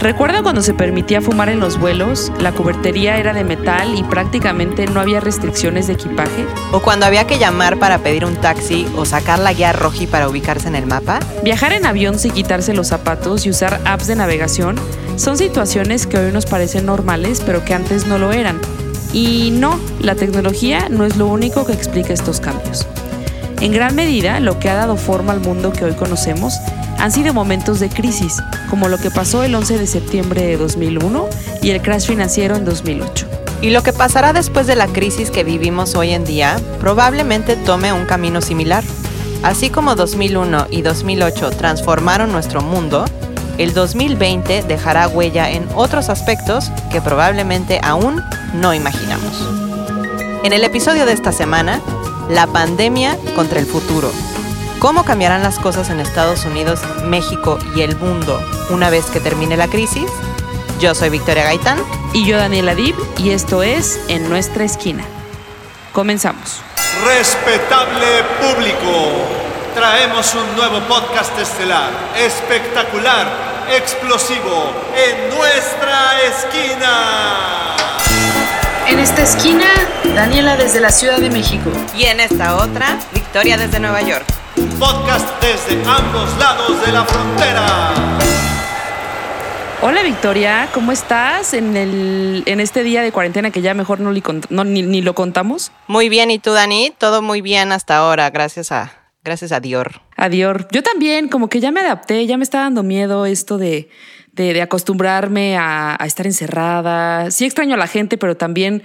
Recuerdo cuando se permitía fumar en los vuelos, la cubertería era de metal y prácticamente no había restricciones de equipaje. O cuando había que llamar para pedir un taxi o sacar la guía roji para ubicarse en el mapa. Viajar en avión sin quitarse los zapatos y usar apps de navegación son situaciones que hoy nos parecen normales, pero que antes no lo eran. Y no, la tecnología no es lo único que explica estos cambios. En gran medida, lo que ha dado forma al mundo que hoy conocemos han sido momentos de crisis, como lo que pasó el 11 de septiembre de 2001 y el crash financiero en 2008. Y lo que pasará después de la crisis que vivimos hoy en día probablemente tome un camino similar. Así como 2001 y 2008 transformaron nuestro mundo, el 2020 dejará huella en otros aspectos que probablemente aún no imaginamos. En el episodio de esta semana, la pandemia contra el futuro. ¿Cómo cambiarán las cosas en Estados Unidos, México y el mundo una vez que termine la crisis? Yo soy Victoria Gaitán. Y yo Daniela Dib, y esto es En Nuestra Esquina. Comenzamos. Respetable público, traemos un nuevo podcast estelar, espectacular, explosivo, en nuestra esquina. En esta esquina, Daniela desde la Ciudad de México. Y en esta otra, Victoria desde Nueva York. Un podcast desde ambos lados de la frontera. Hola Victoria, ¿cómo estás en, el, en este día de cuarentena que ya mejor no, ni, ni, lo contamos? Muy bien, ¿y tú Dani? Todo muy bien hasta ahora, gracias a, gracias a Dior. A Dior. Yo también, como que ya me adapté, ya me está dando miedo esto de, de, acostumbrarme a, a estar encerrada. Sí extraño a la gente, pero también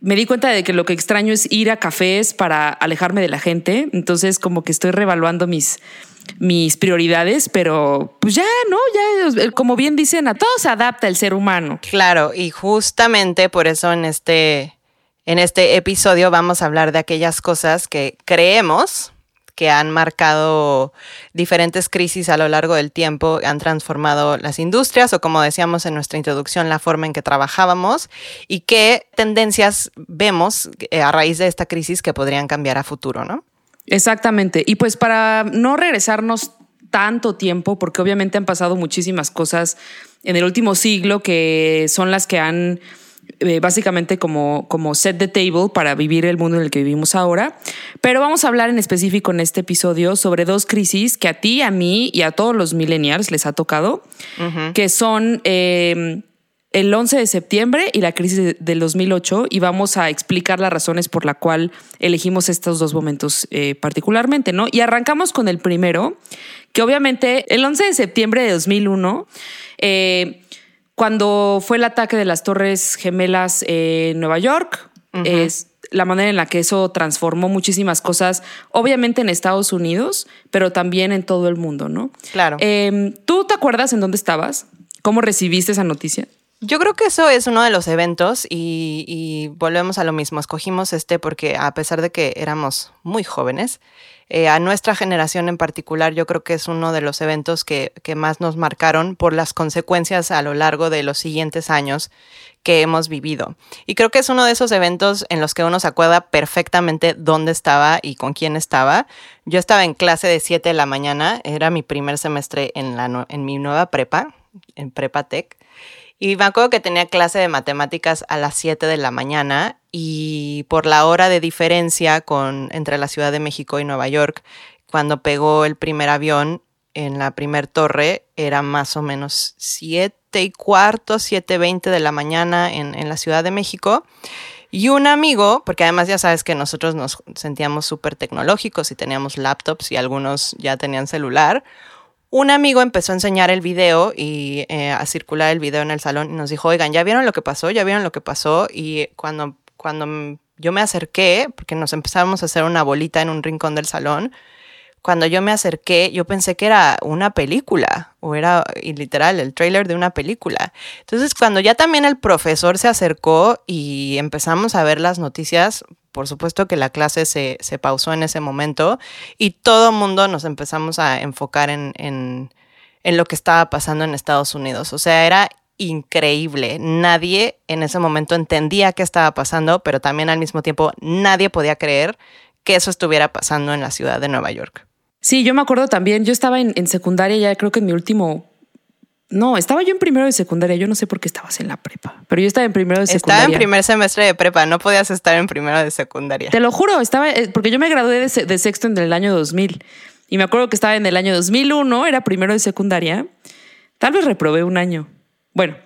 me di cuenta de que lo que extraño es ir a cafés para alejarme de la gente. Entonces, como que estoy revaluando mis, mis prioridades, pero pues ya, ¿no? Ya, como bien dicen, a todo se adapta el ser humano. Claro, y justamente por eso en este, en este episodio vamos a hablar de aquellas cosas que creemos que han marcado diferentes crisis a lo largo del tiempo, han transformado las industrias o como decíamos en nuestra introducción, la forma en que trabajábamos y qué tendencias vemos eh, a raíz de esta crisis que podrían cambiar a futuro, ¿no? Exactamente. Y pues para no regresarnos tanto tiempo, porque obviamente han pasado muchísimas cosas en el último siglo que son las que han eh, básicamente como, como set the table para vivir el mundo en el que vivimos ahora. Pero vamos a hablar en específico en este episodio sobre dos crisis que a ti, a mí y a todos los millennials les ha tocado, que son em, el 11 de septiembre y la crisis del 2008 y vamos a explicar las razones por la cual elegimos estos dos momentos eh, particularmente, ¿no? Y arrancamos con el primero, que obviamente el 11 de septiembre de 2001 eh, cuando fue el ataque de las Torres Gemelas en Nueva York, es la manera en la que eso transformó muchísimas cosas, obviamente en Estados Unidos, pero también en todo el mundo, ¿no? Claro. Em, ¿Tú te acuerdas en dónde estabas? ¿Cómo recibiste esa noticia? Yo creo que eso es uno de los eventos y, y, volvemos a lo mismo. Escogimos este porque a pesar de que éramos muy jóvenes, eh, a nuestra generación en particular, yo creo que es uno de los eventos que, que más nos marcaron por las consecuencias a lo largo de los siguientes años que hemos vivido. Y creo que es uno de esos eventos en los que uno se acuerda perfectamente dónde estaba y con quién estaba. Yo estaba en clase de 7 de la mañana, era mi primer semestre en, la, en mi nueva prepa, en Prepa Tech. Y me acuerdo que tenía clase de matemáticas a las 7 de la mañana y por la hora de diferencia con, entre la Ciudad de México y Nueva York, cuando pegó el primer avión en la primer torre, era más o menos 7 y cuarto, 7.20 de la mañana en, en la Ciudad de México. Y un amigo, porque además ya sabes que nosotros nos sentíamos súper tecnológicos y teníamos laptops y algunos ya tenían celular, un amigo empezó a enseñar el video y eh, a circular el video en el salón y nos dijo, oigan, ¿ya vieron lo que pasó? ¿Ya vieron lo que pasó? Y cuando, cuando yo me acerqué, porque nos empezamos a hacer una bolita en un rincón del salón, cuando yo me acerqué, yo pensé que era una película, o era y literal el trailer de una película. Entonces, cuando ya también el profesor se acercó y empezamos a ver las noticias, por supuesto que la clase se, se pausó en ese momento y todo el mundo nos empezamos a enfocar en, en, en lo que estaba pasando en Estados Unidos. O sea, era increíble. Nadie en ese momento entendía qué estaba pasando, pero también al mismo tiempo nadie podía creer que eso estuviera pasando en la ciudad de Nueva York. Sí, yo me acuerdo también, yo estaba en, en secundaria ya creo que en mi último No, estaba yo en primero de secundaria. Yo no sé por qué estabas en la prepa, pero yo estaba en primero de secundaria. Estaba en primer semestre de prepa, no podías estar en primero de secundaria. Te lo juro, estaba eh, porque yo me gradué de, de sexto en el año 2000 y me acuerdo que estaba en el año 2001, era primero de secundaria. Tal vez reprobé un año. Bueno,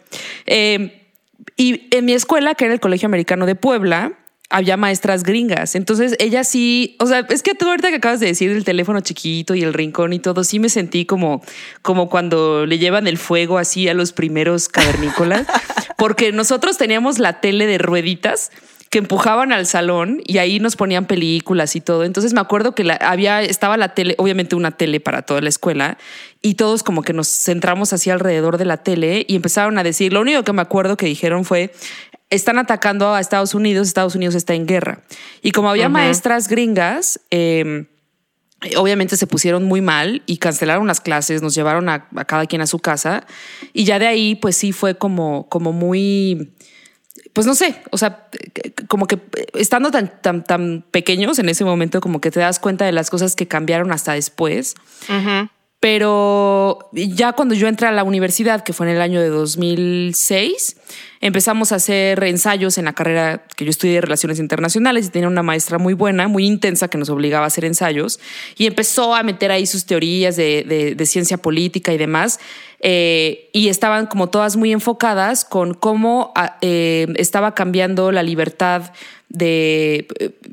eh, y en mi escuela, que era el Colegio Americano de Puebla, había maestras gringas. Entonces, ella sí, o sea, es que tú ahorita que acabas de decir el teléfono chiquito y el rincón y todo, sí me sentí como, como cuando le llevan el fuego así a los primeros cavernícolas, porque nosotros teníamos la tele de rueditas que empujaban al salón y ahí nos ponían películas y todo. Entonces me acuerdo que la, había, estaba la tele, obviamente una tele para toda la escuela, y todos como que nos centramos así alrededor de la tele y empezaron a decir, lo único que me acuerdo que dijeron fue, están atacando a Estados Unidos, Estados Unidos está en guerra. Y como había maestras gringas, eh, obviamente se pusieron muy mal y cancelaron las clases, nos llevaron a, a, cada quien a su casa y ya de ahí pues sí fue como, como muy pues no sé, o sea, como que estando tan, tan, tan pequeños en ese momento, como que te das cuenta de las cosas que cambiaron hasta después. Uh -huh. Pero ya cuando yo entré a la universidad, que fue en el año de 2006, empezamos a hacer ensayos en la carrera que yo estudié de Relaciones Internacionales y tenía una maestra muy buena, muy intensa, que nos obligaba a hacer ensayos y empezó a meter ahí sus teorías de, de, de ciencia política y demás. Eh, y estaban como todas muy enfocadas con cómo eh, estaba cambiando la libertad de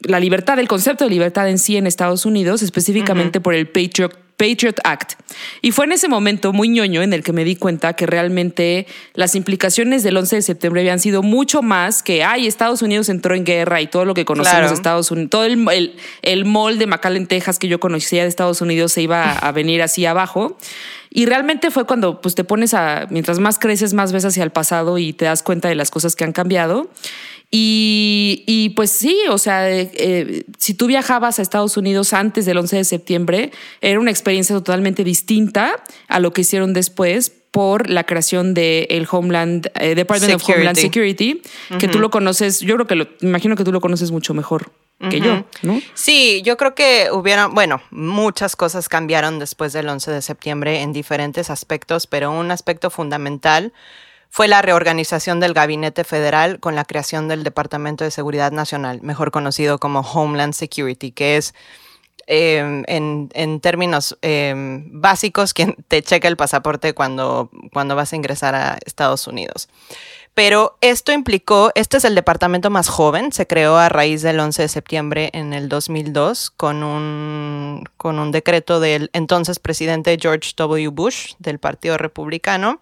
la libertad, el concepto de libertad en sí en Estados Unidos, específicamente uh -huh. por el Patriot Patriot Act. Y fue en ese momento muy ñoño en el que me di cuenta que realmente las implicaciones del 11 de septiembre habían sido mucho más que, ay, Estados Unidos entró en guerra y todo lo que conocemos claro. de Estados Unidos, todo el, el, el mall de McAllen, Texas que yo conocía de Estados Unidos se iba a venir así abajo. Y realmente fue cuando pues, te pones a, mientras más creces, más ves hacia el pasado y te das cuenta de las cosas que han cambiado. Y, y, pues sí, o sea, eh, si tú viajabas a Estados Unidos antes del 11 de septiembre, era una experiencia totalmente distinta a lo que hicieron después por la creación del de Homeland, eh, Department Security. of Homeland Security, uh -huh. que tú lo conoces, yo creo que lo, imagino que tú lo conoces mucho mejor que uh -huh. yo, ¿no? Sí, yo creo que hubieron, bueno, muchas cosas cambiaron después del 11 de septiembre en diferentes aspectos, pero un aspecto fundamental fue la reorganización del gabinete federal con la creación del Departamento de Seguridad Nacional, mejor conocido como Homeland Security, que es eh, en, términos eh, básicos quien te checa el pasaporte cuando, cuando vas a ingresar a Estados Unidos. Pero esto implicó, este es el departamento más joven, se creó a raíz del 11 de septiembre en el 2002 con un, con un decreto del entonces presidente George W. Bush del Partido Republicano.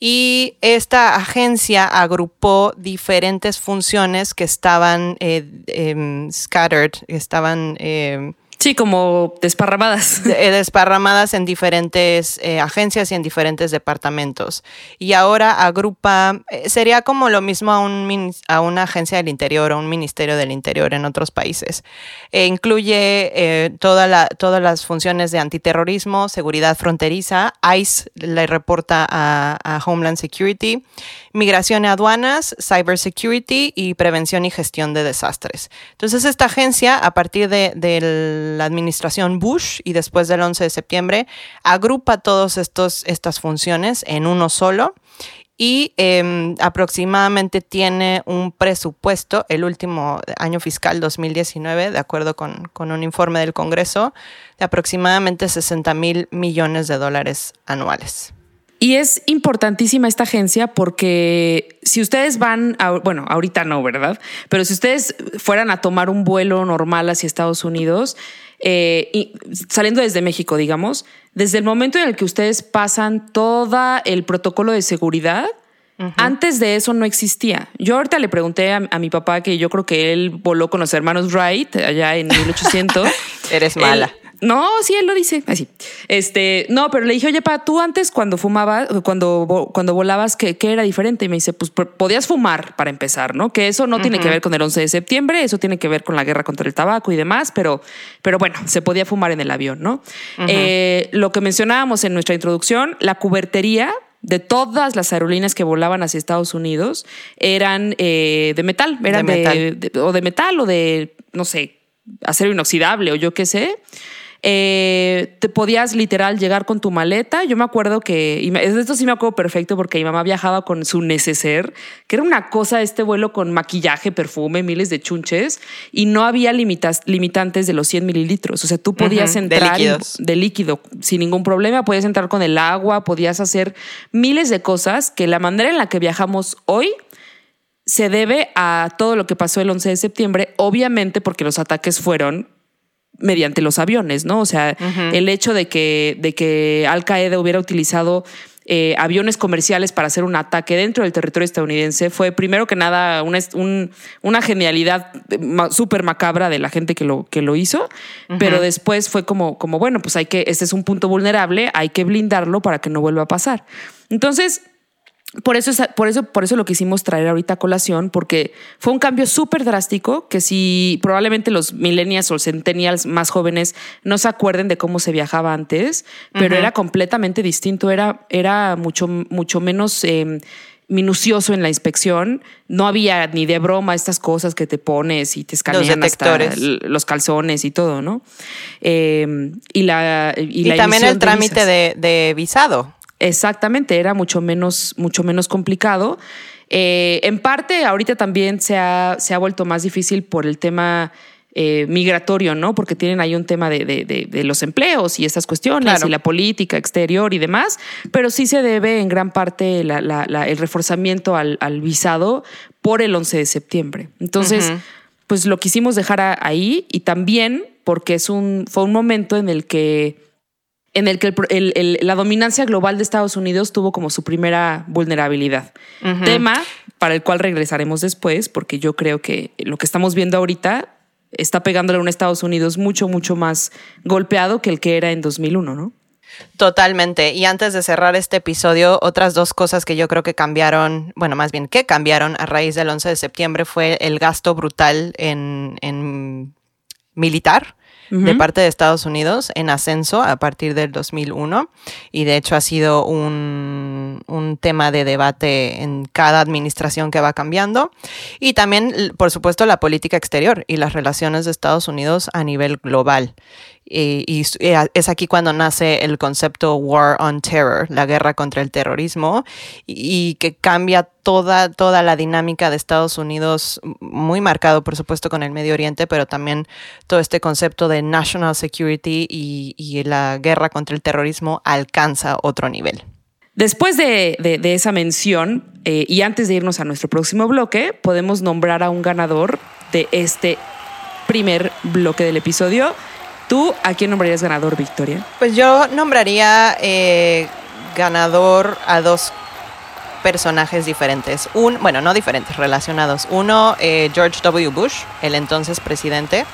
Y esta agencia agrupó diferentes funciones que estaban eh, eh, scattered, estaban... Eh, Sí, como desparramadas. Desparramadas en diferentes eh, agencias y en diferentes departamentos. Y ahora agrupa, eh, sería como lo mismo a, un, a, una agencia del interior o un ministerio del interior en otros países. E incluye eh, toda la, todas las funciones de antiterrorismo, seguridad fronteriza, ICE le reporta a Homeland Security, migración y aduanas, cybersecurity y prevención y gestión de desastres. Entonces esta agencia, a partir de, la administración Bush y después del 11 de septiembre, agrupa todas estas funciones en uno solo y eh, aproximadamente tiene un presupuesto, el último año fiscal 2019, de acuerdo con, con un informe del Congreso, de aproximadamente 60 mil millones de dólares anuales. Y es importantísima esta agencia porque si ustedes van, a, bueno, ahorita no, ¿verdad? Pero si ustedes fueran a tomar un vuelo normal hacia Estados Unidos, eh, y saliendo desde México, digamos, desde el momento en el que ustedes pasan todo el protocolo de seguridad, Uh -huh. Antes de eso no existía. Yo ahorita le pregunté a, a, mi papá que yo creo que él voló con los hermanos Wright allá en 1800. Eres mala. Él, no, sí, él lo dice así. Este, no, pero le dije, oye, pa, tú antes cuando fumabas, cuando, cuando volabas, ¿qué, ¿qué, era diferente? Y me dice, pues podías fumar para empezar, ¿no? Que eso no uh -huh. tiene que ver con el 11 de septiembre, eso tiene que ver con la guerra contra el tabaco y demás, pero, pero bueno, se podía fumar en el avión, ¿no? Uh -huh. eh, lo que mencionábamos en nuestra introducción, la cubertería de todas las aerolíneas que volaban hacia Estados Unidos eran eh, de metal, eran de, de, metal. De, de, o de metal o de, no sé, acero inoxidable o yo qué sé. Eh, te podías literal llegar con tu maleta. Yo me acuerdo que, y me- de esto sí me acuerdo perfecto porque mi mamá viajaba con su neceser, que era una cosa este vuelo con maquillaje, perfume, miles de chunches, y no había limitas, limitantes de los 100 mililitros. O sea, tú podías de entrar líquidos. de líquido sin ningún problema, podías entrar con el agua, podías hacer miles de cosas que la manera en la que viajamos hoy se debe a todo lo que pasó el 11 de septiembre, obviamente porque los ataques fueron mediante los aviones, ¿no? O sea, el hecho de que, de que Al Qaeda hubiera utilizado eh, aviones comerciales para hacer un ataque dentro del territorio estadounidense fue primero que nada una, un- una genialidad ma- súper macabra de la gente que lo, que lo hizo, pero después fue como, como, bueno, pues hay que, este es un punto vulnerable, hay que blindarlo para que no vuelva a pasar. Entonces, por eso, es- por, eso, por eso lo quisimos traer ahorita a colación, porque fue un cambio súper drástico que si probablemente los millennials o centennials más jóvenes no se acuerden de cómo se viajaba antes, pero era completamente distinto, era, era mucho, mucho menos... eh, minucioso en la inspección, no había ni de broma estas cosas que te pones y te escanean hasta detectores. l- los calzones y todo, ¿no? Eh, y la y, Y, la también el trámite de, de visado. Exactamente, era mucho menos, mucho menos complicado. Eh, en parte, ahorita también se ha, se ha vuelto más difícil por el tema eh, migratorio, ¿no? Porque tienen ahí un tema de, de- de- de los empleos y estas cuestiones Claro. y la política exterior y demás, pero sí se debe en gran parte la- la- la- el reforzamiento al, al visado por el 11 de septiembre. Entonces, pues lo quisimos dejar ahí y también porque es un, fue un momento en el que en el que el el- el- la dominancia global de Estados Unidos tuvo como su primera vulnerabilidad. Tema para el cual regresaremos después, porque yo creo que lo que estamos viendo ahorita está pegándole a un Estados Unidos mucho, mucho más golpeado que el que era en 2001, ¿no? Totalmente. Y antes de cerrar este episodio, otras dos cosas que yo creo que cambiaron, bueno, más bien que cambiaron a raíz del 11 de septiembre fue el gasto brutal en, en militar de parte de Estados Unidos en ascenso a partir del 2001 y de hecho ha sido un, un tema de debate en cada administración que va cambiando. Y también por supuesto la política exterior y las relaciones de Estados Unidos a nivel global y, y eh, es aquí cuando nace el concepto War on Terror, la guerra contra el terrorismo, y, que cambia toda, toda la dinámica de Estados Unidos, muy marcado por supuesto con el Medio Oriente, pero también todo este concepto de national security y, la guerra contra el terrorismo alcanza otro nivel. Después de, de- de esa mención, eh, y antes de irnos a nuestro próximo bloque, podemos nombrar a un ganador de este primer bloque del episodio. ¿Tú a quién nombrarías ganador, Victoria? Pues yo nombraría eh, ganador a dos personajes diferentes. Un, bueno, no diferentes, relacionados. Uno, eh, George W. Bush, el entonces presidente,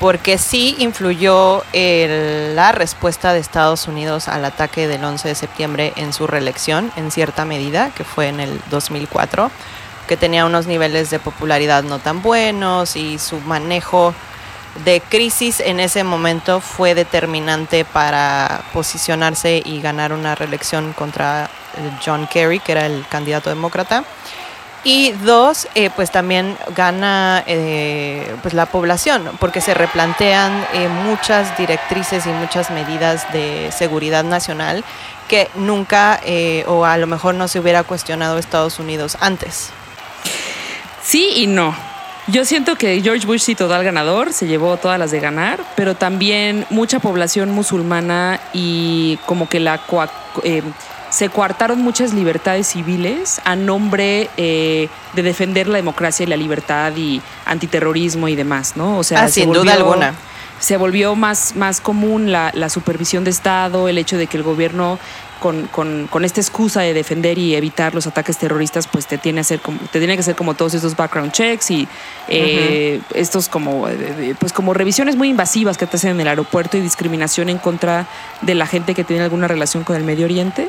porque sí influyó el- la respuesta de Estados Unidos al ataque del 11 de septiembre en su reelección, en cierta medida, que fue en el 2004, que tenía unos niveles de popularidad no tan buenos y su manejo de crisis en ese momento fue determinante para posicionarse y ganar una reelección contra eh, John Kerry, que era el candidato demócrata. Y dos, eh, pues también gana eh, pues la población, porque se replantean muchas directrices y muchas medidas de seguridad nacional que nunca o a lo mejor no se hubiera cuestionado Estados Unidos antes. Sí y no. Yo siento que George Bush sí total ganador, se llevó todas las de ganar, pero también mucha población musulmana y como que la eh, se coartaron muchas libertades civiles a nombre eh, de defender la democracia y la libertad y antiterrorismo y demás, ¿no? O sea, Ah, se sin duda volvió- alguna. se volvió más, más común la, la supervisión de Estado, el hecho de que el gobierno con, con- con esta excusa de defender y evitar los ataques terroristas, pues te tiene, hacer como, te tiene que hacer como todos estos background checks y eh, estos como, eh, pues como revisiones muy invasivas que te hacen en el aeropuerto y discriminación en contra de la gente que tiene alguna relación con el Medio Oriente.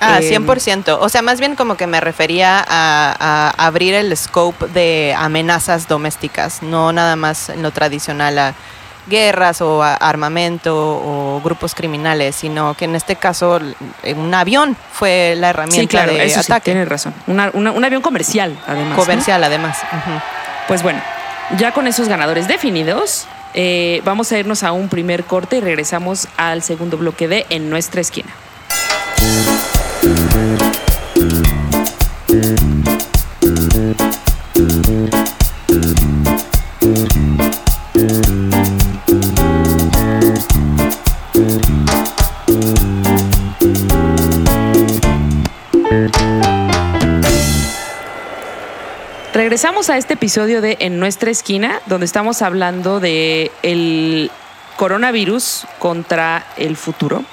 Ah, Eh, 100%. O sea, más bien como que me refería a, a abrir el scope de amenazas domésticas, no nada más en lo tradicional a guerras o armamento o grupos criminales, sino que en este caso l- un avión fue la herramienta Sí, claro, de eso sí, ataque tienes razón. Una- una- un avión comercial, además. ¿no? comercial además. Pues bueno, ya con esos ganadores definidos, Eh, vamos a irnos a un primer corte y regresamos al segundo bloque de En nuestra esquina. Regresamos a este episodio de En nuestra esquina, donde estamos hablando de el coronavirus contra el futuro.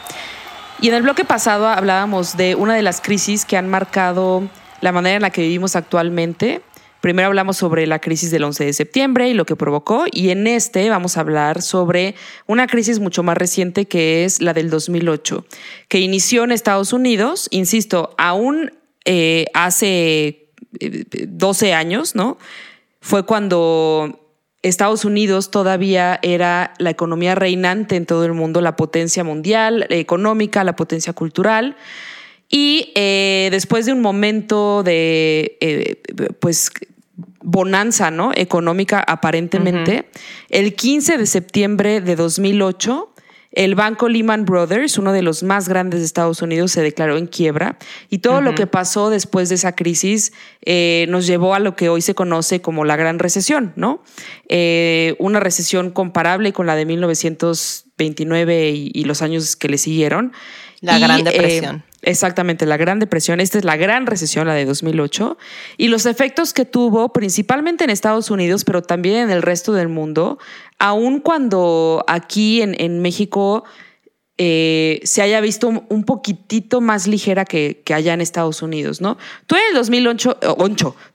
Y en el bloque pasado hablábamos de una de las crisis que han marcado la manera en la que vivimos actualmente. Primero hablamos sobre la crisis del 11 de septiembre y lo que provocó, y en este vamos a hablar sobre una crisis mucho más reciente que es la del 2008, que inició en Estados Unidos, insisto, aún eh, hace 12 años, ¿no? Fue cuando Estados Unidos todavía era la economía reinante en todo el mundo, la potencia mundial, económica, la potencia cultural. Y eh, después de un momento de, eh, pues, bonanza, ¿no? Económica aparentemente, el 15 de septiembre de 2008 el banco Lehman Brothers, uno de los más grandes de Estados Unidos, se declaró en quiebra y todo lo que pasó después de esa crisis eh, nos llevó a lo que hoy se conoce como la Gran Recesión, ¿no? Eh, una recesión comparable con la de 1929 y, los años que le siguieron. La Gran eh, Depresión. Exactamente, la Gran Depresión. Esta es la gran recesión, la de 2008. Y los efectos que tuvo, principalmente en Estados Unidos, pero también en el resto del mundo, aun cuando aquí en, México eh, se haya visto un poquitito más ligera que, allá en Estados Unidos, ¿no? Tú en el 2008,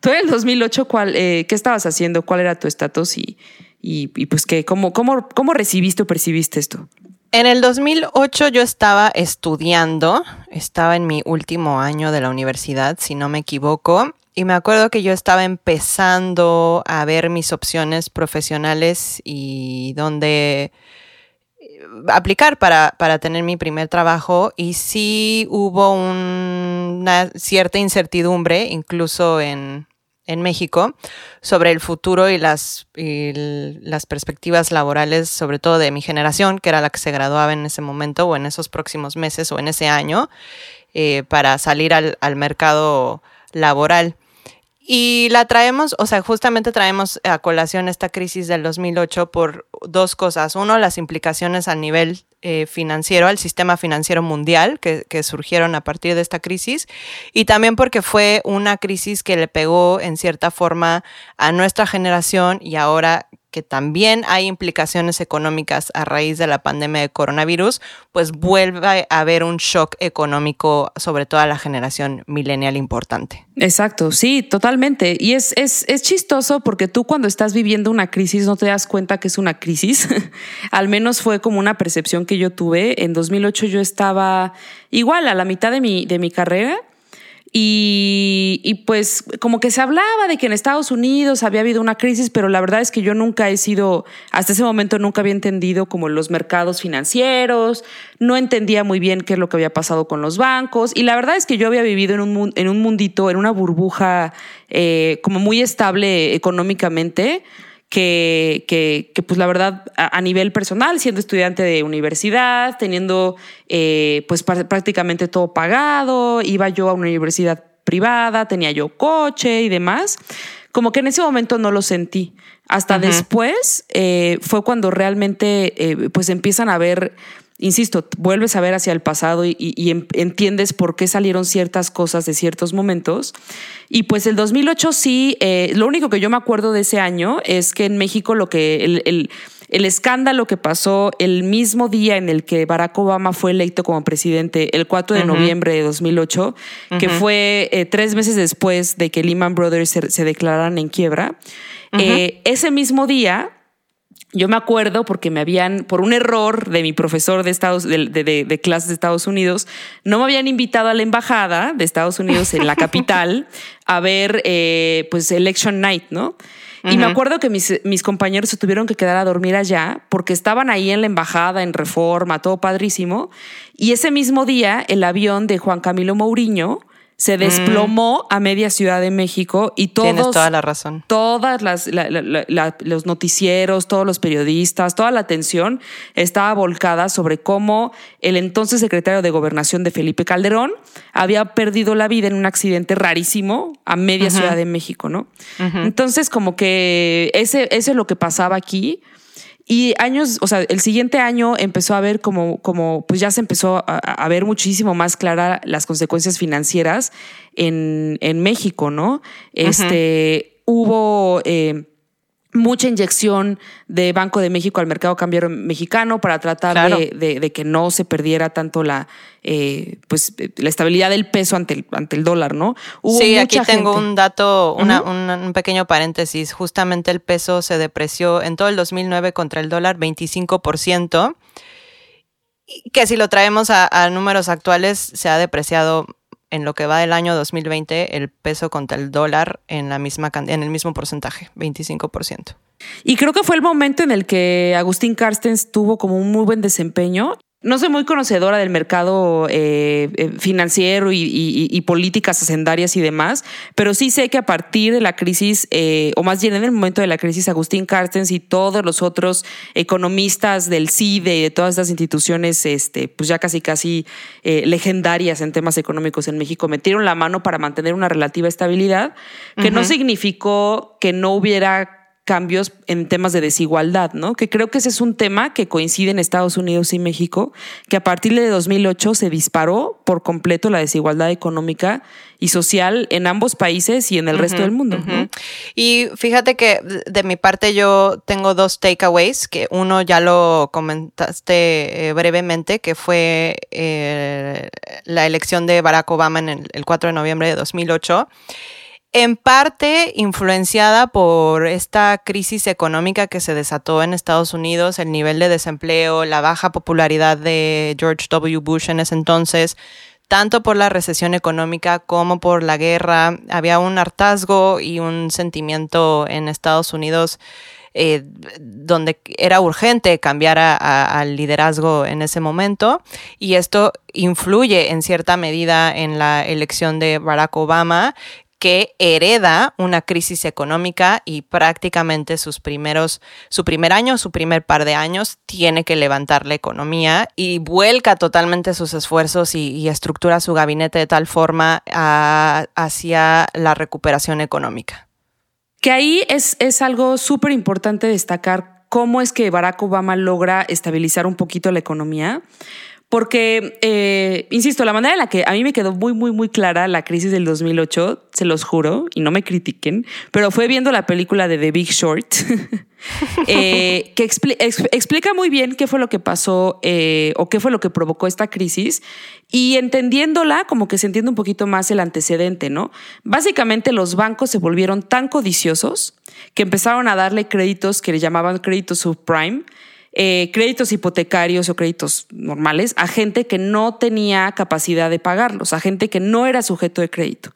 tú en el 2008, ¿cuál, eh, ¿qué estabas haciendo? ¿Cuál era tu estatus? Y, y, pues, ¿qué, cómo, cómo, ¿cómo recibiste o percibiste esto? En el 2008 yo estaba estudiando, estaba en mi último año de la universidad, si no me equivoco, y me acuerdo que yo estaba empezando a ver mis opciones profesionales y dónde eh, aplicar para, para, tener mi primer trabajo y sí hubo una cierta incertidumbre, incluso en, en México sobre el futuro y las, las perspectivas laborales, sobre todo de mi generación, que era la que se graduaba en ese momento o en esos próximos meses o en ese año, eh, para salir al, al mercado laboral. Y la traemos, o sea, justamente traemos a colación esta crisis del 2008 por dos cosas. Uno, las implicaciones a nivel eh, financiero, al sistema financiero mundial que, que, surgieron a partir de esta crisis. Y también porque fue una crisis que le pegó en cierta forma a nuestra generación y ahora que también hay implicaciones económicas a raíz de la pandemia de coronavirus, pues vuelve a haber un shock económico sobre toda la generación millennial importante. Exacto, sí, totalmente. Y es, es, es chistoso porque tú cuando estás viviendo una crisis no te das cuenta que es una crisis. Al menos fue como una percepción que yo tuve. En 2008 yo estaba igual a la mitad de mi, de mi carrera y, pues como que se hablaba de que en Estados Unidos había habido una crisis, pero la verdad es que yo nunca he sido, hasta ese momento nunca había entendido como los mercados financieros, no entendía muy bien qué es lo que había pasado con los bancos. Y la verdad es que yo había vivido en un, en un mundito, en una burbuja eh, como muy estable económicamente que, que, pues la verdad a, nivel personal, siendo estudiante de universidad, teniendo eh, pues prácticamente todo pagado, iba yo a una universidad privada, tenía yo coche y demás, como que en ese momento no lo sentí. Hasta después eh, fue cuando realmente eh, pues empiezan a ver insisto, vuelves a ver hacia el pasado y, entiendes por qué salieron ciertas cosas de ciertos momentos. Y pues el 2008 sí, eh, lo único que yo me acuerdo de ese año es que en México lo que el, escándalo que pasó el mismo día en el que Barack Obama fue electo como presidente, el 4 de noviembre de 2008, que fue eh, tres meses después de que Lehman Brothers se, declararan en quiebra. Eh, ese mismo día, yo me acuerdo porque me habían, por un error de mi profesor de, Estados, de, clases de Estados Unidos, no me habían invitado a la embajada de Estados Unidos en la capital a ver, eh, pues, Election Night, ¿no? Y me acuerdo que mis, mis, compañeros se tuvieron que quedar a dormir allá porque estaban ahí en la embajada, en reforma, todo padrísimo. Y ese mismo día, el avión de Juan Camilo Mourinho se desplomó a media Ciudad de México y todos, Tienes toda la razón. todas las la- la- la- los noticieros, todos los periodistas, toda la atención estaba volcada sobre cómo el entonces secretario de Gobernación de Felipe Calderón había perdido la vida en un accidente rarísimo a media Ciudad de México, ¿no? Entonces, como que ese, eso es lo que pasaba aquí. Y años, o sea, el siguiente año empezó a ver como, como pues ya se empezó a, a ver muchísimo más clara las consecuencias financieras en, en México, ¿no? Este, hubo eh, mucha inyección de Banco de México al mercado cambiario mexicano para tratar Claro. de, de- de que no se perdiera tanto la, eh, pues, la estabilidad del peso ante el, ante el dólar, ¿no? Hubo sí, aquí tengo un dato, una- un pequeño paréntesis. Justamente el peso se depreció en todo el 2009 contra el dólar 25%, y que si lo traemos a, a números actuales, se ha depreciado en lo que va del año 2020 el peso contra el dólar en, la misma, en el mismo porcentaje, 25%. Y creo que fue el momento en el que Agustín Carstens tuvo como un muy buen desempeño. No soy muy conocedora del mercado eh, eh, financiero y, y- y políticas hacendarias y demás, pero sí sé que a partir de la crisis, eh, o más bien en el momento de la crisis, Agustín Carstens y todos los otros economistas del CIDE y de todas estas instituciones, este, pues ya casi casi eh, legendarias en temas económicos en México, metieron la mano para mantener una relativa estabilidad, que no significó que no hubiera cambios en temas de desigualdad, ¿no? Que creo que ese es un tema que coincide en Estados Unidos y México, que a partir de 2008 se disparó por completo la desigualdad económica y social en ambos países y en el resto del mundo. ¿no? Y fíjate que de- de mi parte yo tengo dos takeaways, que uno ya lo comentaste eh, brevemente, que fue eh, la elección de Barack Obama en el, el 4 de noviembre de 2008. En parte influenciada por esta crisis económica que se desató en Estados Unidos, el nivel de desempleo, la baja popularidad de George W. Bush en ese entonces, tanto por la recesión económica como por la guerra. Había un hartazgo y un sentimiento en Estados Unidos eh, donde era urgente cambiar a- al liderazgo en ese momento y esto influye en cierta medida en la elección de Barack Obama que hereda una crisis económica y prácticamente sus primeros, su primer año, su primer par de años, tiene que levantar la economía y vuelca totalmente sus esfuerzos y, estructura su gabinete de tal forma a- hacia la recuperación económica. Que ahí es, es algo súper importante destacar cómo es que Barack Obama logra estabilizar un poquito la economía. Porque, eh, insisto, la manera en la que a mí me quedó muy, muy, muy clara la crisis del 2008, se los juro, y no me critiquen, pero fue viendo la película de The Big Short, eh, que expli- ex- explica muy bien qué fue lo que pasó eh, o qué fue lo que provocó esta crisis y entendiéndola como que se entiende un poquito más el antecedente, ¿no? Básicamente los bancos se volvieron tan codiciosos que empezaron a darle créditos que le llamaban créditos subprime, eh, créditos hipotecarios o créditos normales a gente que no tenía capacidad de pagarlos, a gente que no era sujeto de crédito.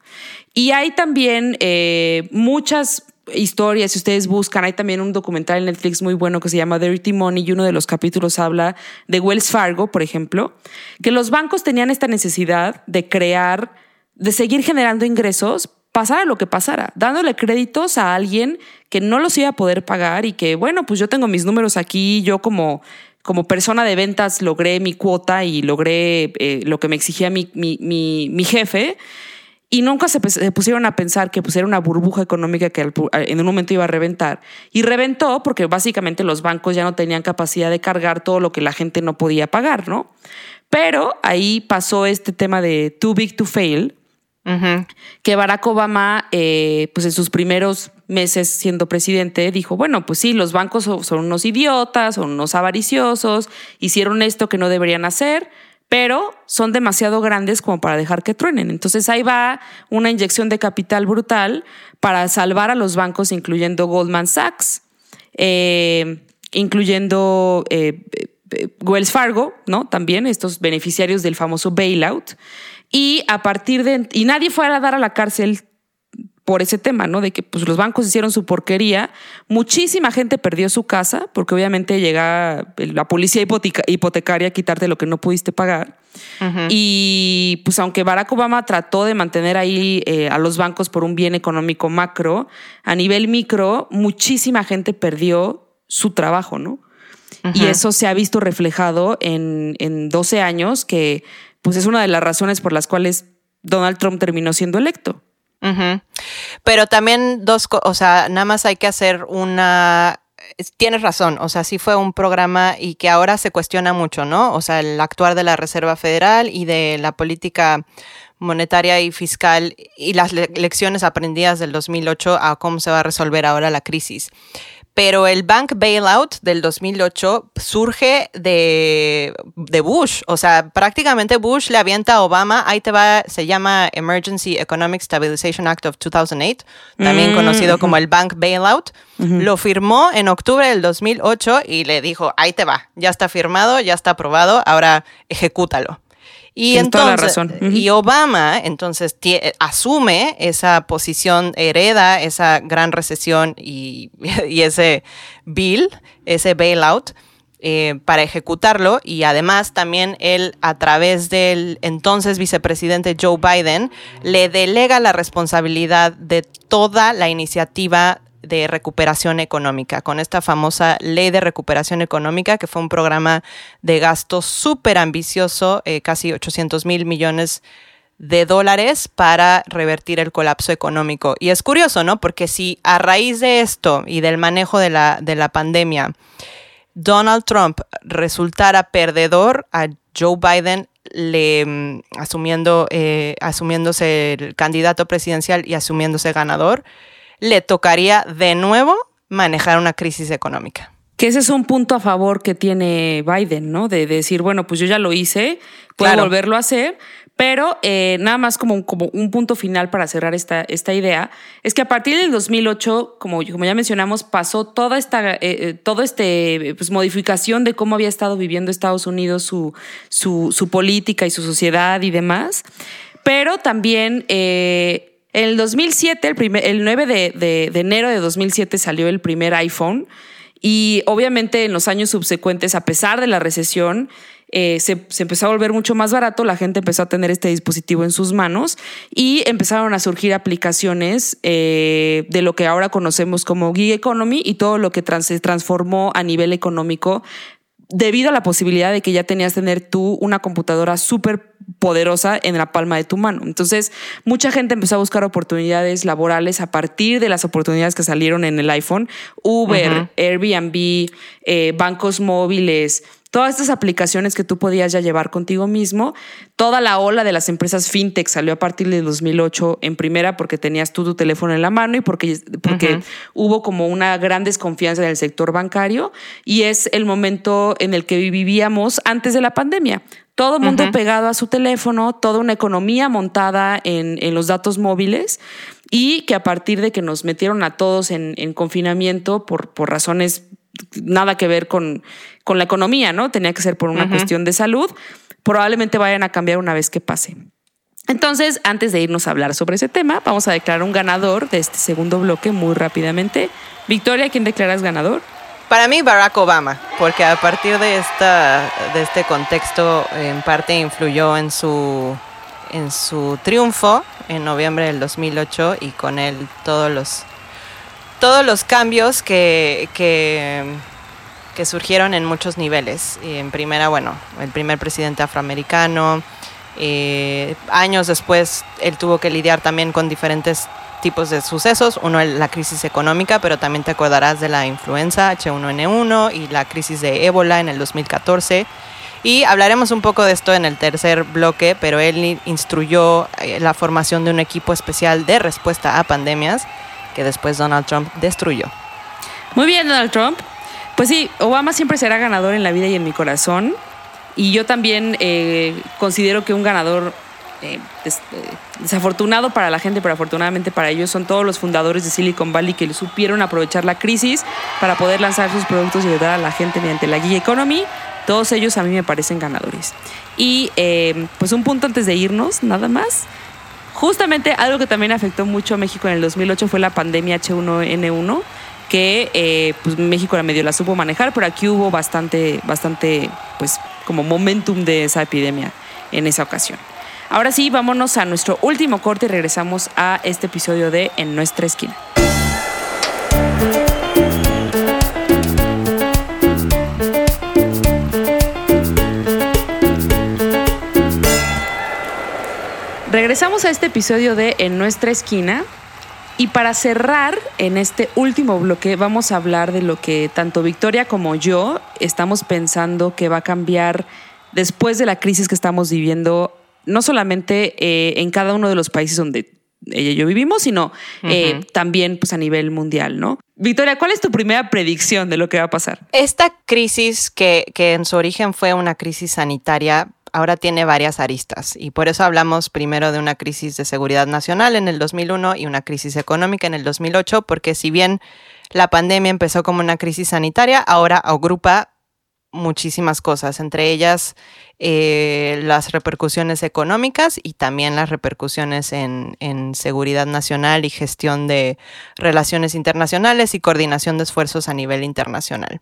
Y hay también eh, muchas historias, si ustedes buscan, hay también un documental en Netflix muy bueno que se llama Dirty Money y uno de los capítulos habla de Wells Fargo, por ejemplo, que los bancos tenían esta necesidad de crear, de seguir generando ingresos pasara lo que pasara, dándole créditos a alguien que no los iba a poder pagar y que, bueno, pues yo tengo mis números aquí, yo como, como persona de ventas logré mi cuota y logré eh, lo que me exigía mi, mi, mi, jefe. Y nunca se, se, pusieron a pensar que pues, era una burbuja económica que en un momento iba a reventar. Y reventó porque básicamente los bancos ya no tenían capacidad de cargar todo lo que la gente no podía pagar, ¿no? Pero ahí pasó este tema de too big to fail, Que Barack Obama, eh, pues en sus primeros meses siendo presidente, dijo, bueno, pues sí, los bancos son, son, unos idiotas, son unos avariciosos, hicieron esto que no deberían hacer, pero son demasiado grandes como para dejar que truenen. Entonces ahí va una inyección de capital brutal para salvar a los bancos, incluyendo Goldman Sachs, eh, incluyendo eh, Wells Fargo, ¿no? También estos beneficiarios del famoso bailout. Y a partir de. Y nadie fue a dar a la cárcel por ese tema, ¿no? De que pues, los bancos hicieron su porquería, muchísima gente perdió su casa, porque obviamente llega la policía hipotecaria a quitarte lo que no pudiste pagar. Y pues aunque Barack Obama trató de mantener ahí eh, a los bancos por un bien económico macro, a nivel micro, muchísima gente perdió su trabajo, ¿no? Y eso se ha visto reflejado en, en 12 años, que pues es una de las razones por las cuales Donald Trump terminó siendo electo. Pero también dos, o sea, nada más hay que hacer una tienes razón, o sea, sí fue un programa y que ahora se cuestiona mucho, ¿no? O sea, el actuar de la Reserva Federal y de la política monetaria y fiscal y las lecciones aprendidas del 2008 a cómo se va a resolver ahora la crisis pero el bank bailout del 2008 surge de, Bush. O sea, prácticamente Bush le avienta a Obama, ahí te va, se llama Emergency Economic Stabilization Act of 2008, también mm, conocido como el bank bailout. Lo firmó en octubre del 2008 y le dijo, ahí te va, ya está firmado, ya está aprobado, ahora ejecútalo. Y entonces, y Obama entonces asume esa posición, hereda esa gran recesión y, ese bill, ese bailout. Eh, para ejecutarlo y además también él a través del entonces vicepresidente Joe Biden le delega la responsabilidad de toda la iniciativa de recuperación económica, con esta famosa ley de recuperación económica, que fue un programa de gasto súper ambicioso, eh, casi 800 mil millones de dólares para revertir el colapso económico. Y es curioso, ¿no? Porque si a raíz de esto y del manejo de la, de la pandemia, Donald Trump resultara perdedor a Joe Biden, le, mm, asumiendo, eh, asumiéndose el candidato presidencial y asumiéndose ganador, le tocaría de nuevo manejar una crisis económica. Que ese es un punto a favor que tiene Biden, ¿no? De, decir, bueno, pues yo ya lo hice, puedo volverlo a hacer, pero eh, nada más como un, como un punto final para cerrar esta, esta idea, es que a partir del 2008, como, como ya mencionamos, pasó toda esta eh, eh, todo este, pues, modificación de cómo había estado viviendo Estados Unidos su, su, su política y su sociedad y demás, pero también... En el 2007, el, primer, el 9 de, enero de 2007 salió el primer iPhone y obviamente en los años subsecuentes, a pesar de la recesión, eh, se, empezó a volver mucho más barato, la gente empezó a tener este dispositivo en sus manos y empezaron a surgir aplicaciones eh, de lo que ahora conocemos como gig economy y todo lo que se transformó a nivel económico debido a la posibilidad de que ya tenías tener tú una computadora súper poderosa en la palma de tu mano. Entonces, mucha gente empezó a buscar oportunidades laborales a partir de las oportunidades que salieron en el iPhone. Uber, Airbnb, eh, bancos móviles, todas estas aplicaciones que tú podías ya llevar contigo mismo, toda la ola de las empresas fintech salió a partir de 2008 en primera porque tenías tú tu teléfono en la mano y porque, porque hubo como una gran desconfianza en el sector bancario y es el momento en el que vivíamos antes de la pandemia. Todo el mundo pegado a su teléfono, toda una economía montada en, en, los datos móviles y que a partir de que nos metieron a todos en, en confinamiento por, por razones nada que ver con, con la economía, ¿no? Tenía que ser por una cuestión de salud. Probablemente vayan a cambiar una vez que pase. Entonces, antes de irnos a hablar sobre ese tema, vamos a declarar un ganador de este segundo bloque muy rápidamente. Victoria, ¿quién declaras ganador? Para mí, Barack Obama, porque a partir de, esta, de este contexto, en parte influyó en su, en su triunfo en noviembre del 2008 y con él todos los todos los cambios que, que, surgieron en muchos niveles. En primera, bueno, el primer presidente afroamericano. Eh, años después, él tuvo que lidiar también con diferentes tipos de sucesos. Uno, la crisis económica, pero también te acordarás de la influenza H1N1 y la crisis de ébola en el 2014. Y hablaremos un poco de esto en el tercer bloque, pero él instruyó eh, la formación de un equipo especial de respuesta a pandemias que después Donald Trump destruyó. Muy bien, Donald Trump. Pues sí, Obama siempre será ganador en la vida y en mi corazón. Y yo también eh, considero que un ganador eh, eh, desafortunado para la gente, pero afortunadamente para ellos, son todos los fundadores de Silicon Valley que supieron aprovechar la crisis para poder lanzar sus productos y ayudar a la gente mediante la gig economy. Todos ellos a mí me parecen ganadores. Y pues un punto antes de irnos, nada más. Justamente algo que también afectó mucho a México en el 2008 fue la pandemia H1N1 que eh, pues México medio la supo manejar, pero aquí hubo bastante, bastante, pues como momentum de esa epidemia en esa ocasión. Ahora sí, vámonos a nuestro último corte y regresamos a este episodio de En nuestra esquina. Regresamos a este episodio de En nuestra esquina y para cerrar en este último bloque vamos a hablar de lo que tanto Victoria como yo estamos pensando que va a cambiar después de la crisis que estamos viviendo, no solamente eh, en cada uno de los países donde ella y yo vivimos, sino eh, también pues, a nivel mundial, ¿no? Victoria, ¿cuál es tu primera predicción de lo que va a pasar? Esta crisis que, que en su origen fue una crisis sanitaria, ahora tiene varias aristas y por eso hablamos primero de una crisis de seguridad nacional en el 2001 y una crisis económica en el 2008, porque si bien la pandemia empezó como una crisis sanitaria, ahora agrupa muchísimas cosas, entre ellas eh, las repercusiones económicas y también las repercusiones en, en, seguridad nacional y gestión de relaciones internacionales y coordinación de esfuerzos a nivel internacional.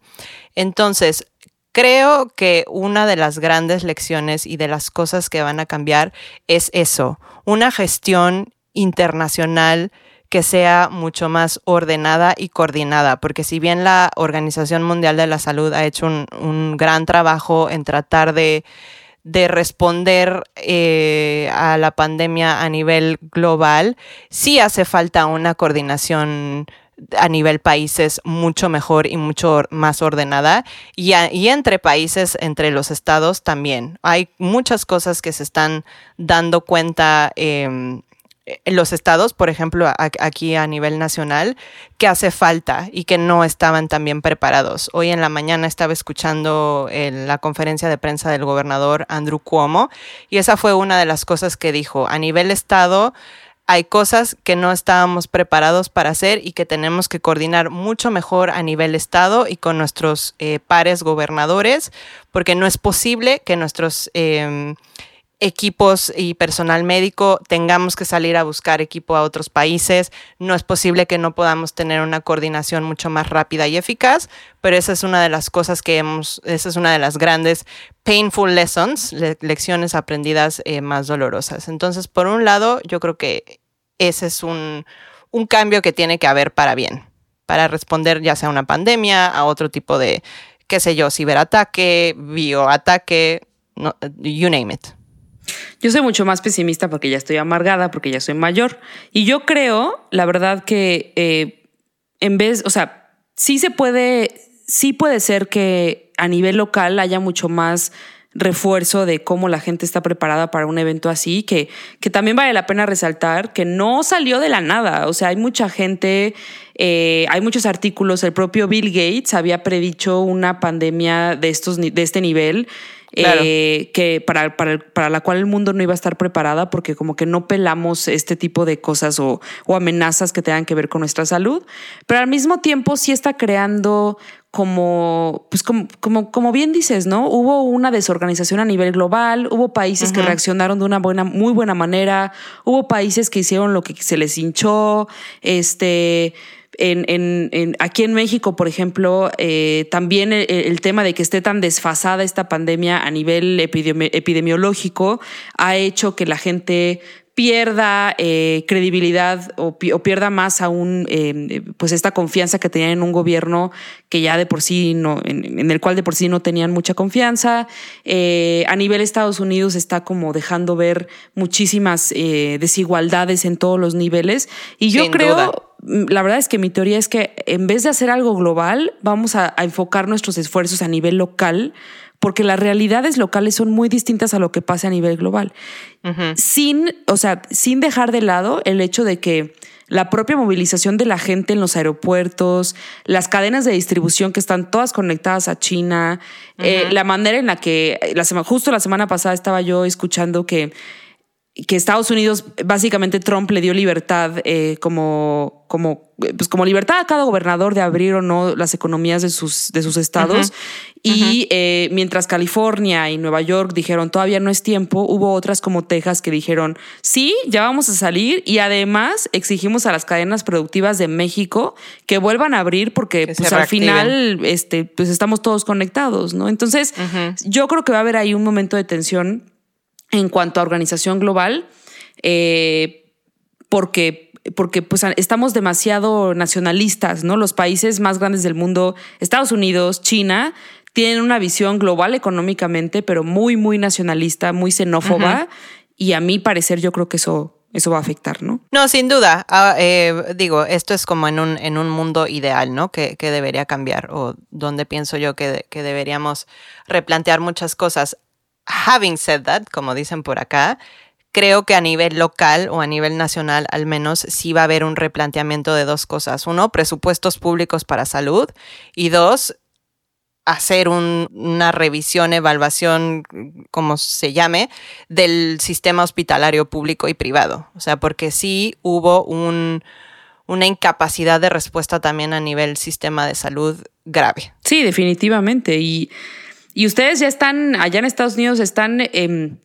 Entonces, Creo que una de las grandes lecciones y de las cosas que van a cambiar es eso, una gestión internacional que sea mucho más ordenada y coordinada, porque si bien la Organización Mundial de la Salud ha hecho un, gran trabajo en tratar de, responder eh, a la pandemia a nivel global, sí hace falta una coordinación a nivel países mucho mejor y mucho más ordenada y, y, entre países, entre los estados también. Hay muchas cosas que se están dando cuenta en los estados, por ejemplo, aquí a nivel nacional, que hace falta y que no estaban tan bien preparados. Hoy en la mañana estaba escuchando la conferencia de prensa del gobernador Andrew Cuomo y esa fue una de las cosas que dijo. A nivel estado, hay cosas que no estábamos preparados para hacer y que tenemos que coordinar mucho mejor a nivel Estado y con nuestros eh, pares gobernadores, porque no es posible que nuestros em, equipos y personal médico tengamos que salir a buscar equipo a otros países. No es posible que no podamos tener una coordinación mucho más rápida y eficaz, pero esa es una de las cosas que hemos, esa es una de las grandes painful lessons, lecciones aprendidas eh, más dolorosas. Entonces, por un lado, yo creo que ese es un, un cambio que tiene que haber para bien, para responder ya sea a una pandemia, a otro tipo de, qué sé yo, ciberataque, bioataque, you name it. Yo soy mucho más pesimista porque ya estoy amargada, porque ya soy mayor. Y yo creo, la verdad, que eh, en vez, o sea, sí se puede, sí puede ser que a nivel local haya mucho más refuerzo de cómo la gente está preparada para un evento así, que, que también vale la pena resaltar que no salió de la nada. O sea, hay mucha gente, eh, hay muchos artículos, el propio Bill Gates había predicho una pandemia de, estos, de este nivel eh, que para, para, para, la cual el mundo no iba a estar preparada porque como que no pelamos este tipo de cosas o, o amenazas que tengan que ver con nuestra salud, pero al mismo tiempo sí está creando como, pues como, como, como bien dices, ¿no? Hubo una desorganización a nivel global, hubo países que reaccionaron de una buena, muy buena manera, hubo países que hicieron lo que se les hinchó, este, en, en, aquí en México, por ejemplo, eh, también el, tema de que esté tan desfasada esta pandemia a nivel epidemiológico ha hecho que la gente pierda eh, credibilidad o, pierda más aún eh, pues esta confianza que tenían en un gobierno que ya de por sí no en, el cual de por sí no tenían mucha confianza. A nivel Estados Unidos está como dejando ver muchísimas desigualdades en todos los niveles. Y yo creo la verdad es que mi teoría es que en vez de hacer algo global, vamos a, enfocar nuestros esfuerzos a nivel local, porque las realidades locales son muy distintas a lo que pasa a nivel global. Sin, o sea, sin dejar de lado el hecho de que la propia movilización de la gente en los aeropuertos, las cadenas de distribución que están todas conectadas a China, eh, la manera en la que, la justo la semana pasada estaba yo escuchando que que Estados Unidos, básicamente Trump le dio libertad eh, como, como, pues como libertad a cada gobernador de abrir o no las economías de sus, de sus estados. y eh, mientras California y Nueva York dijeron todavía no es tiempo, hubo otras como Texas que dijeron sí, ya vamos a salir y además exigimos a las cadenas productivas de México que vuelvan a abrir porque pues al final este, pues estamos todos conectados, ¿no? Entonces yo creo que va a haber ahí un momento de tensión en cuanto a organización global, eh, porque, porque pues, estamos demasiado nacionalistas, ¿no? Los países más grandes del mundo, Estados Unidos, China, tienen una visión global económicamente, pero muy, muy nacionalista, muy xenófoba. Y a mi parecer, yo creo que eso eso va a afectar, ¿no? No, sin duda. Ah, eh, digo, esto es como en un, en un mundo ideal, ¿no? Que, que debería cambiar o donde pienso yo que, que, deberíamos replantear muchas cosas. Having said that, como dicen por acá, creo que a nivel local o a nivel nacional al menos sí va a haber un replanteamiento de dos cosas. Uno, presupuestos públicos para salud y dos, hacer una revisión, evaluación, como se llame, del sistema hospitalario público y privado. O sea, porque sí hubo un, una incapacidad de respuesta también a nivel sistema de salud grave. Sí, definitivamente. Y y ustedes ya están allá en Estados Unidos, están, em,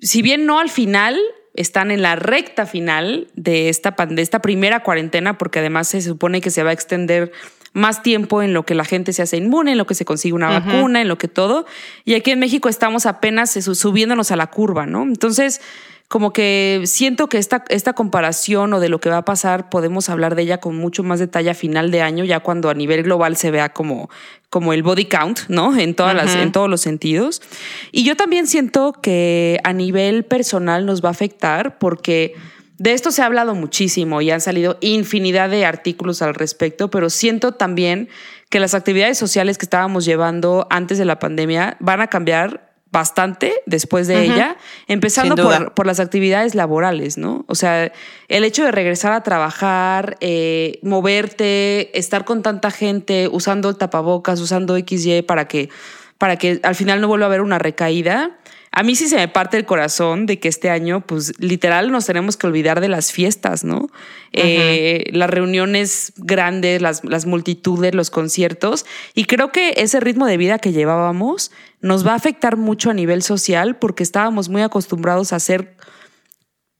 si bien no al final, están en la recta final de esta, de esta primera cuarentena, porque además se supone que se va a extender más tiempo en lo que la gente se hace inmune, en lo que se consigue una vacuna, en lo que todo. Y aquí en México estamos apenas subiéndonos a la curva, ¿no? Entonces, como que siento que esta, esta comparación o de lo que va a pasar podemos hablar de ella con mucho más detalle a final de año, ya cuando a nivel global se vea como, como el body count, ¿no? En, todas las, en todos los sentidos. Y yo también siento que a nivel personal nos va a afectar porque... De esto se ha hablado muchísimo y han salido infinidad de artículos al respecto, pero siento también que las actividades sociales que estábamos llevando antes de la pandemia van a cambiar bastante después de ella, empezando por, las actividades laborales, ¿no? O sea, el hecho de regresar a trabajar, eh, moverte, estar con tanta gente, usando el tapabocas, usando XY para que, para que al final no vuelva a haber una recaída, a mí sí se me parte el corazón de que este año, pues literal, nos tenemos que olvidar de las fiestas, ¿no? Eh, las reuniones grandes, las, las multitudes, los conciertos. Y creo que ese ritmo de vida que llevábamos nos va a afectar mucho a nivel social porque estábamos muy acostumbrados a ser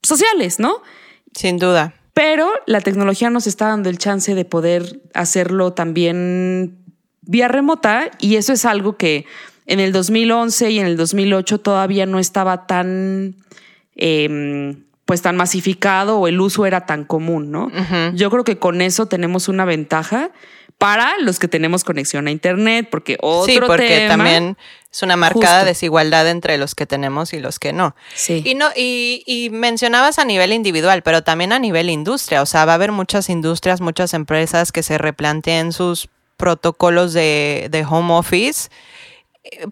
sociales, ¿no? Sin duda. Pero la tecnología nos está dando el chance de poder hacerlo también vía remota y eso es algo que en el 2011 y en el 2008 todavía no estaba tan, em, pues tan masificado o el uso era tan común, ¿no? Yo creo que con eso tenemos una ventaja para los que tenemos conexión a internet, porque otro sí, porque también es una marcada desigualdad entre los que tenemos y los que no. Sí. Y no y, y, mencionabas a nivel individual, pero también a nivel industria, o sea, va a haber muchas industrias, muchas empresas que se replanteen sus protocolos de, de home office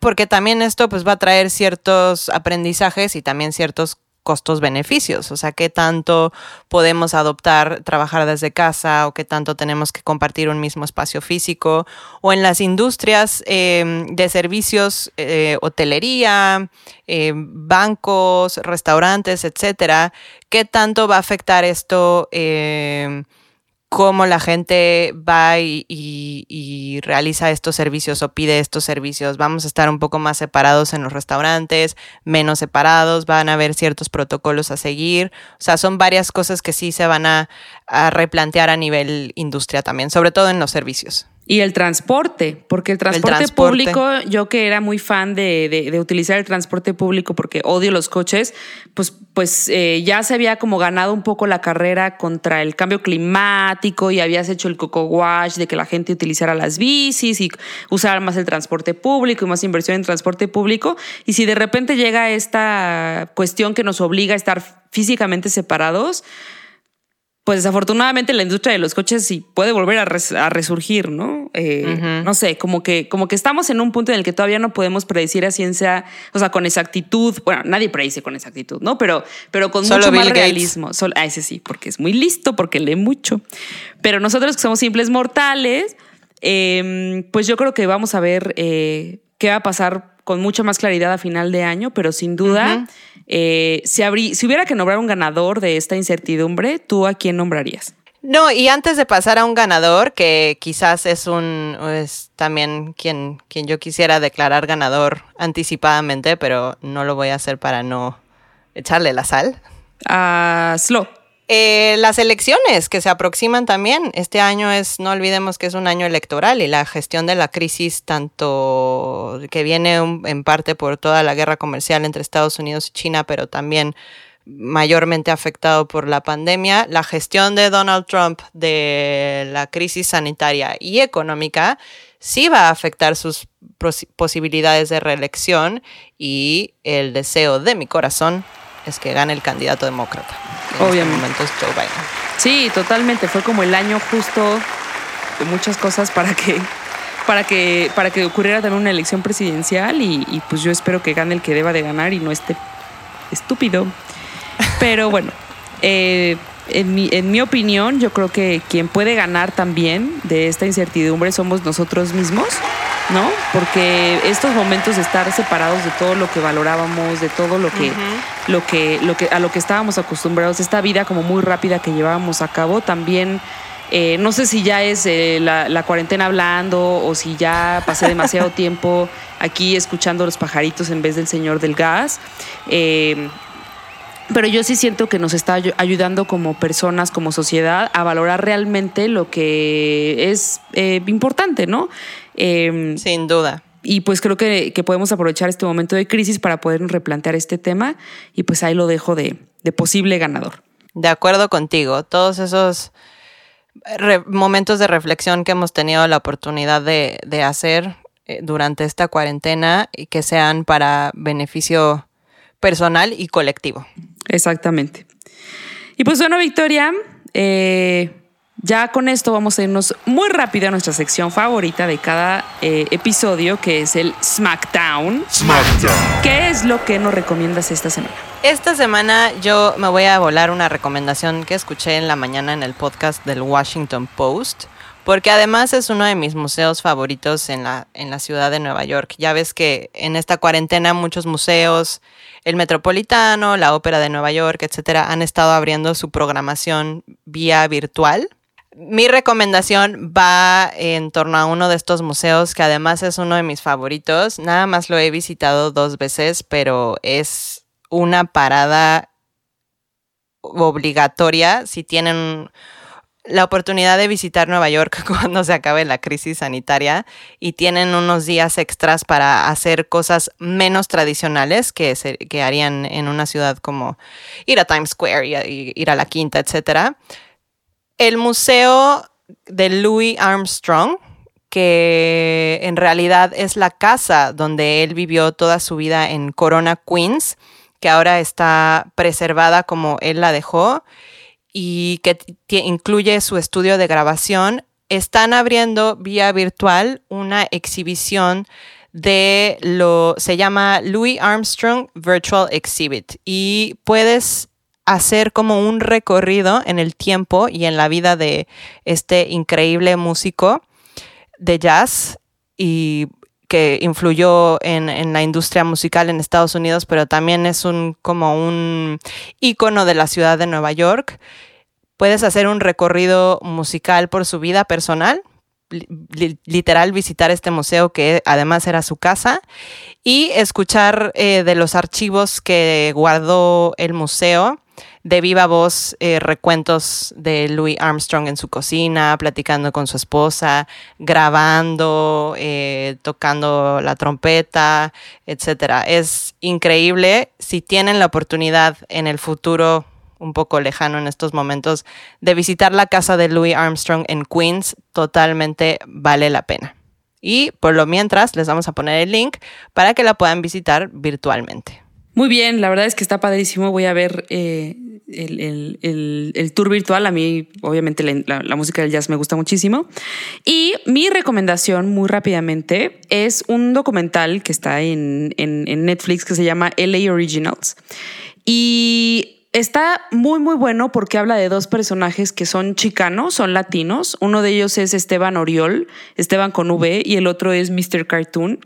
porque también esto pues va a traer ciertos aprendizajes y también ciertos costos beneficios, o sea, qué tanto podemos adoptar trabajar desde casa o qué tanto tenemos que compartir un mismo espacio físico o en las industrias em, de servicios, eh, hotelería, em, bancos, restaurantes, etcétera, qué tanto va a afectar esto em, cómo la gente va y, realiza estos servicios o pide estos servicios. Vamos a estar un poco más separados en los restaurantes, menos separados, van a haber ciertos protocolos a seguir. O sea, son varias cosas que sí se van a replantear a nivel industria también, sobre todo en los servicios. Y el transporte, porque el transporte, público, yo que era muy fan de, de, utilizar el transporte público porque odio los coches, pues, pues eh, ya se había como ganado un poco la carrera contra el cambio climático y habías hecho el coco wash de que la gente utilizara las bicis y usara más el transporte público y más inversión en transporte público. Y si de repente llega esta cuestión que nos obliga a estar físicamente separados, pues desafortunadamente la industria de los coches sí puede volver a, resurgir, ¿no? Eh, no sé, como que, como que estamos en un punto en el que todavía no podemos predecir a ciencia, o sea, con exactitud. Bueno, nadie predice con exactitud, ¿no? Pero, pero con mucho más realismo. Solo, ah, ese sí, porque es muy listo, porque lee mucho. Pero nosotros que somos simples mortales, em, pues yo creo que vamos a ver eh, qué va a pasar con mucha más claridad a final de año, pero sin duda, eh, si, si hubiera que nombrar un ganador de esta incertidumbre, ¿tú a quién nombrarías? No, y antes de pasar a un ganador, que quizás es un es también quien, quien yo quisiera declarar ganador anticipadamente, pero no lo voy a hacer para no echarle la sal. A Slow. Eh, las elecciones que se aproximan también. Este año es, no olvidemos que es un año electoral y la gestión de la crisis, tanto que viene en parte por toda la guerra comercial entre Estados Unidos y China, pero también mayormente afectado por la pandemia, la gestión de Donald Trump de la crisis sanitaria y económica sí va a afectar sus posibilidades de reelección y el deseo de mi corazón es que gane el candidato demócrata. En Este momento Joe Biden. Sí, totalmente. Fue como el año justo de muchas cosas para que para que para que ocurriera también una elección presidencial y, y pues yo espero que gane el que deba de ganar y no esté estúpido. Pero bueno, eh, en, mi, en mi opinión, yo creo que quien puede ganar también de esta incertidumbre somos nosotros mismos, ¿no? Porque estos momentos de estar separados de todo lo que valorábamos, de todo lo que, lo que, lo que, a lo que estábamos acostumbrados, esta vida como muy rápida que llevábamos a cabo, también. Eh, no sé si ya es eh, la, la, cuarentena hablando o si ya pasé demasiado tiempo aquí escuchando los pajaritos en vez del señor del gas. Eh, pero yo sí siento que nos está ayudando como personas, como sociedad, a valorar realmente lo que es eh, importante, ¿no? Em, Sin duda. Y pues creo que, podemos aprovechar este momento de crisis para poder replantear este tema y pues ahí lo dejo de, posible ganador. De acuerdo contigo, todos esos momentos de reflexión que hemos tenido la oportunidad de, de hacer eh, durante esta cuarentena y que sean para beneficio personal y colectivo. Exactamente. Y pues bueno, Victoria, eh, ya con esto vamos a irnos muy rápido a nuestra sección favorita de cada eh, episodio, que es el SmackDown. SmackDown. ¿Qué es lo que nos recomiendas esta semana? Esta semana yo me voy a volar una recomendación que escuché en la mañana en el podcast del Washington Post porque además es uno de mis museos favoritos en la, en la ciudad de Nueva York. Ya ves que en esta cuarentena muchos museos, el Metropolitano, la Ópera de Nueva York, etcétera, han estado abriendo su programación vía virtual. Mi recomendación va en torno a uno de estos museos que además es uno de mis favoritos. Nada más lo he visitado dos veces, pero es una parada obligatoria si tienen la oportunidad de visitar Nueva York cuando se acabe la crisis sanitaria y tienen unos días extras para hacer cosas menos tradicionales que, que harían en una ciudad como ir a Times Square y, ir a la Quinta, etc. El Museo de Louis Armstrong, que en realidad es la casa donde él vivió toda su vida en Corona, Queens, que ahora está preservada como él la dejó y que incluye su estudio de grabación, están abriendo vía virtual una exhibición de lo, se llama Louis Armstrong Virtual Exhibit. Y puedes hacer como un recorrido en el tiempo y en la vida de este increíble músico de jazz y que influyó en, la industria musical en Estados Unidos, pero también es un como un ícono de la ciudad de Nueva York. Puedes hacer un recorrido musical por su vida personal, literal visitar este museo que además era su casa y escuchar eh, de los archivos que guardó el museo de viva voz eh, recuentos de Louis Armstrong en su cocina, platicando con su esposa, grabando, eh, tocando la trompeta, etc. Es increíble. Si tienen la oportunidad en el futuro, un poco lejano en estos momentos, de visitar la casa de Louis Armstrong en Queens, totalmente vale la pena. Y por lo mientras les vamos a poner el link para que la puedan visitar virtualmente. Muy bien, la verdad es que está padrísimo. Voy a ver eh, el, tour virtual. A mí, obviamente, la, música del jazz me gusta muchísimo. Y mi recomendación, muy rápidamente, es un documental que está en, en Netflix que se llama LA Originals. Y está muy, muy bueno porque habla de dos personajes que son chicanos, son latinos. Uno de ellos es Esteban Oriol, Esteban con V, y el otro es Mr. Cartoon,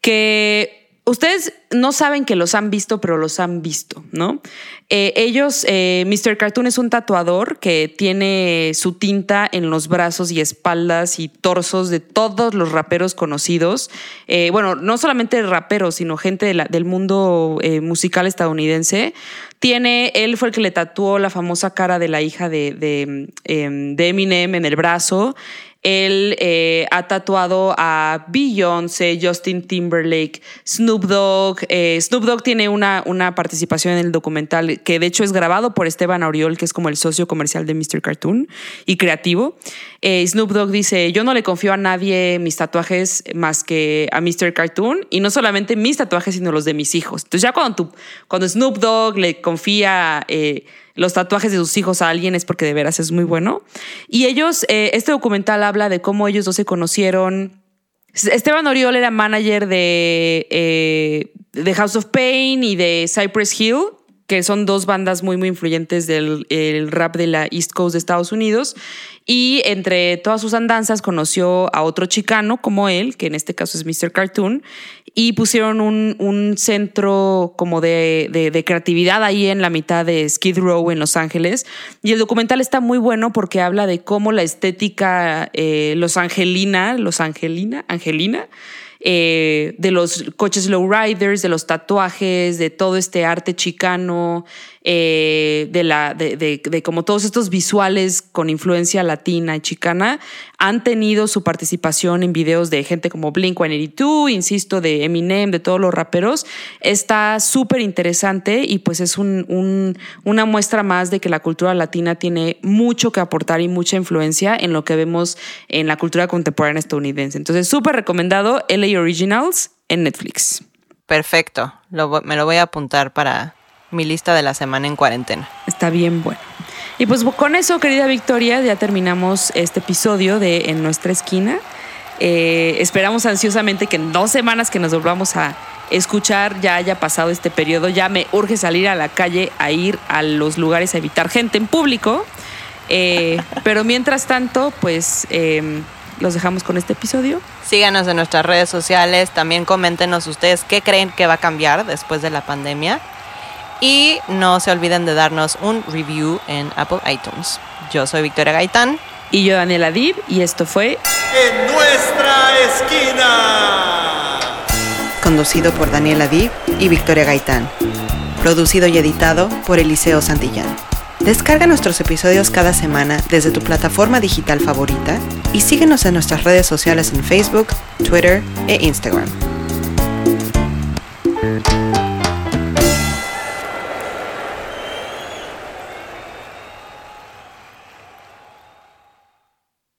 que ustedes no saben que los han visto, pero los han visto, ¿no? Eh, ellos, eh, Mr. Cartoon es un tatuador que tiene su tinta en los brazos y espaldas y torsos de todos los raperos conocidos. Eh, bueno, no solamente raperos, sino gente del mundo musical estadounidense. Tiene, él fue el que le tatuó la famosa cara de la hija de, de, em, de Eminem en el brazo. Él eh, ha tatuado a Beyoncé, Justin Timberlake, Snoop Dogg. Eh, Snoop Dogg tiene una, una participación en el documental que de hecho es grabado por Esteban Auriol, que es como el socio comercial de Mr. Cartoon y creativo. Eh, Snoop Dogg dice, yo no le confío a nadie mis tatuajes más que a Mr. Cartoon y no solamente mis tatuajes, sino los de mis hijos. Entonces ya cuando, cuando Snoop Dogg le confía los tatuajes de sus hijos a alguien es porque de veras es muy bueno. Y ellos, eh, este documental habla de cómo ellos dos se conocieron. Esteban Oriol era manager de, eh, de House of Pain y de Cypress Hill que son dos bandas muy, muy influyentes del rap de la East Coast de Estados Unidos. Y entre todas sus andanzas conoció a otro chicano como él, que en este caso es Mr. Cartoon, y pusieron un, centro como de, creatividad ahí en la mitad de Skid Row en Los Ángeles. Y el documental está muy bueno porque habla de cómo la estética eh, los angelina, los angelina, angelina, eh, de los coches lowriders, de los tatuajes, de todo este arte chicano, eh, de, la, de, de, como todos estos visuales con influencia latina y chicana, han tenido su participación en videos de gente como Blink 182, insisto, de Eminem, de todos los raperos. Está súper interesante y pues es un, una muestra más de que la cultura latina tiene mucho que aportar y mucha influencia en lo que vemos en la cultura contemporánea estadounidense. Entonces, súper recomendado LA Originals en Netflix. Perfecto, me lo voy a apuntar para mi lista de la semana en cuarentena. Está bien bueno. Y pues con eso, querida Victoria, ya terminamos este episodio de En nuestra esquina. Eh, esperamos ansiosamente que en dos semanas que nos volvamos a escuchar ya haya pasado este periodo. Ya me urge salir a la calle a ir a los lugares a evitar gente en público. Eh, pero mientras tanto, pues em, los dejamos con este episodio. Síganos en nuestras redes sociales. También coméntenos ustedes qué creen que va a cambiar después de la pandemia. Y no se olviden de darnos un review en Apple iTunes. Yo soy Victoria Gaitán. Y yo, Daniela Dib, y esto fue En nuestra esquina. Conducido por Daniela Dib y Victoria Gaitán. Producido y editado por Eliseo Santillán. Descarga nuestros episodios cada semana desde tu plataforma digital favorita y síguenos en nuestras redes sociales en Facebook, Twitter e Instagram.